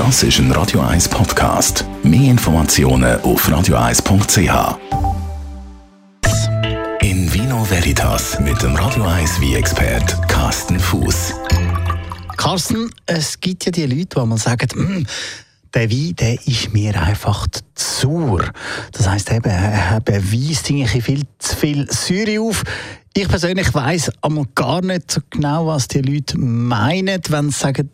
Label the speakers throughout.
Speaker 1: Das ist ein Radio 1 Podcast. Mehr Informationen auf radio1.ch. In Vino Veritas mit dem Radio 1 wie expert Carsten Fuß.
Speaker 2: Carsten, es gibt ja die Leute, die mal sagen, «Mm, der Wein, der ist mir einfach zu sauer. Das heisst eben, er beweist viel zu viel Säure auf. Ich persönlich weiss gar nicht so genau, was die Leute meinen, wenn sie sagen,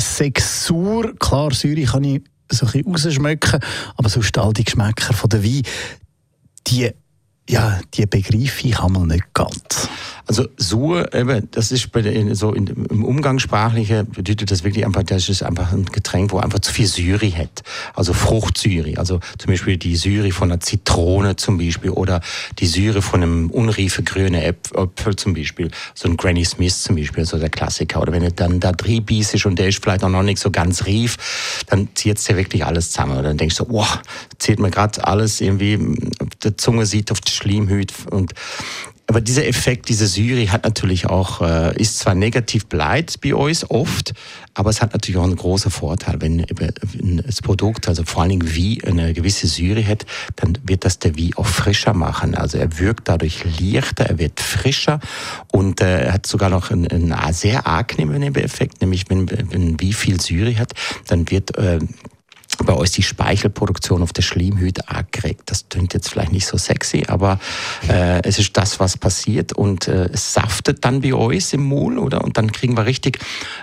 Speaker 2: sauer. Klar, Säure kann ich so ein bisschen rausschmecken, aber sonst all die Geschmäcker von der Wein, die, ja, die begreife ich einmal nicht ganz.
Speaker 3: Also Sur, eben, das ist bei so in, im Umgangssprachlichen bedeutet das wirklich einfach, das ist einfach ein Getränk, wo einfach zu viel Syri hat. Also Fruchtsyri. Also zum Beispiel die Syri von einer Zitrone zum Beispiel oder die Syri von einem unreife grünen Äpfel zum Beispiel. So ein Granny Smith zum Beispiel, so der Klassiker. Oder wenn er dann da drin ist und der ist vielleicht auch noch nicht so ganz rief, dann zieht es ja wirklich alles zusammen. Oder dann denkst du, wow, zieht mir gerade alles irgendwie, die Zunge sieht auf die Schleimhüte und aber dieser Effekt, diese Syri hat natürlich auch, äh, ist zwar negativ bleibt bei uns oft, aber es hat natürlich auch einen großen Vorteil. Wenn, wenn das Produkt, also vor allen Dingen wie eine gewisse Syri hat, dann wird das der wie auch frischer machen. Also er wirkt dadurch leichter, er wird frischer und äh, hat sogar noch einen, einen sehr angenehmen Effekt, nämlich wenn, wenn wie viel Syri hat, dann wird äh, bei uns die Speichelproduktion auf der Schleimhüte angeregt. Das klingt jetzt vielleicht nicht so sexy, aber äh, es ist das, was passiert und äh, es saftet dann bei uns im Mund, oder? Und dann kriegen wir richtig,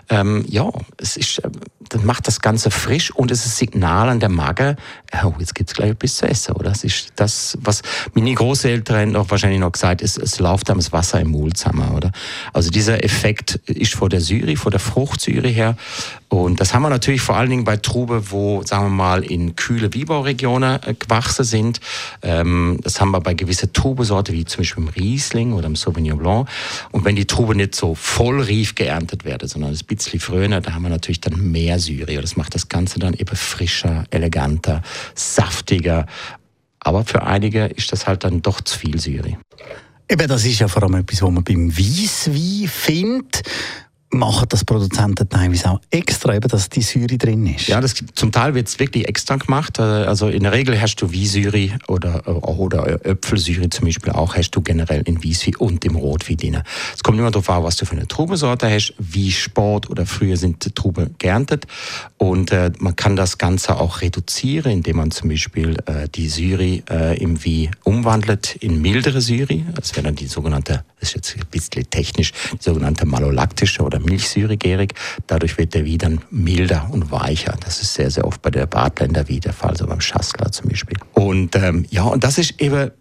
Speaker 3: ähm, ja, es ist, äh, dann macht das Ganze frisch und es ist ein Signal an der Magen, oh, jetzt gibt's gleich etwas zu essen, oder? Das ist das, was meine Großeltern auch wahrscheinlich noch gesagt es, es läuft das Wasser im Mund zusammen, oder? Also dieser Effekt ist vor der Syri, vor der Fruchtsyre her und das haben wir natürlich vor allen Dingen bei Trube, wo, sagen wir mal, in kühle Wieberregionen äh, gewachsen sind. Ähm, das haben wir bei gewissen Trubesorten, wie zum Beispiel im Riesling oder im Sauvignon Blanc. Und wenn die Trube nicht so voll rief geerntet werden, sondern ein bisschen früher, da haben wir natürlich dann mehr Syre. Das macht das Ganze dann eben frischer, eleganter, saftiger. Aber für einige ist das halt dann doch zu viel Syre.
Speaker 2: Eben, das ist ja vor allem etwas, was man beim Weisswein findet machen das Produzenten teilweise auch extra, eben, dass die Säure drin ist.
Speaker 3: Ja, das, zum Teil wird es wirklich extra gemacht. Äh, also in der Regel hast du Wiesäure oder, äh, oder Äpfelsäure zum Beispiel auch, hast du generell in Wieswein und im Rotwein drin. Es kommt immer darauf an, was du für eine Trubensorte hast, wie spät oder früher sind die Trauben geerntet. Und äh, man kann das Ganze auch reduzieren, indem man zum Beispiel äh, die Säure äh, im Wein umwandelt in mildere Säure. Das wäre dann die sogenannte, das ist jetzt ein bisschen technisch, die sogenannte malolaktische oder milchsäuregärig. Dadurch wird der Wein dann milder und weicher. Das ist sehr, sehr oft bei der Bartländer wie der Fall, so beim Schassler zum Beispiel. Und ähm, ja, und das ist eben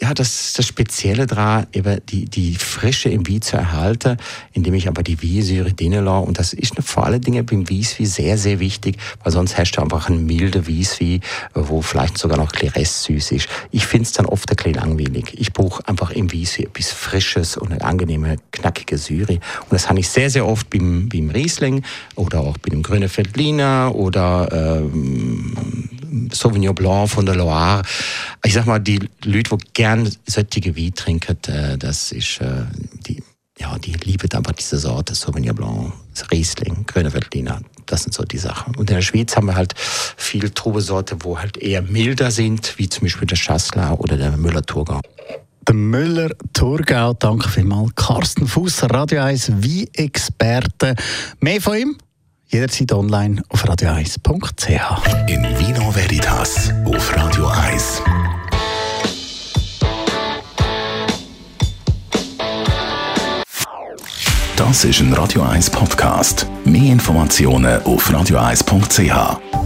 Speaker 3: ja, das, das Spezielle daran, eben die, die Frische im Wein zu erhalten, indem ich aber die Weinsäure drinnen lasse. Und das ist vor allen Dingen beim Weißwein sehr, sehr wichtig, weil sonst hast du einfach einen milden Weißwein, wo vielleicht sogar noch ein bisschen süß ist. Ich finde es dann oft ein bisschen langweilig. Ich brauche einfach im Weißwein etwas Frisches und eine angenehme, knackige Säure. Und das habe ich sehr, sehr oft beim, beim Riesling oder auch bei dem Grünen Veltliner oder ähm, Sauvignon Blanc von der Loire. Ich sag mal, die Leute, die gerne solche Wein trinken, äh, das ist äh, die, ja, die lieben einfach diese Sorte Sauvignon Blanc, Riesling, Grüne Veltliner. Das sind so die Sachen. Und in der Schweiz haben wir halt viel Trubesorte, wo halt eher milder sind, wie zum Beispiel der Schassler oder der Müller-Thurgau.
Speaker 2: Der Müller-Thurgau, danke vielmals. Carsten Fuß, Radio 1 Wie-Experte. Mehr von ihm jederzeit online auf radio1.ch.
Speaker 1: In Vino Veritas auf Radio 1. Das ist ein Radio 1 Podcast. Mehr Informationen auf radio1.ch.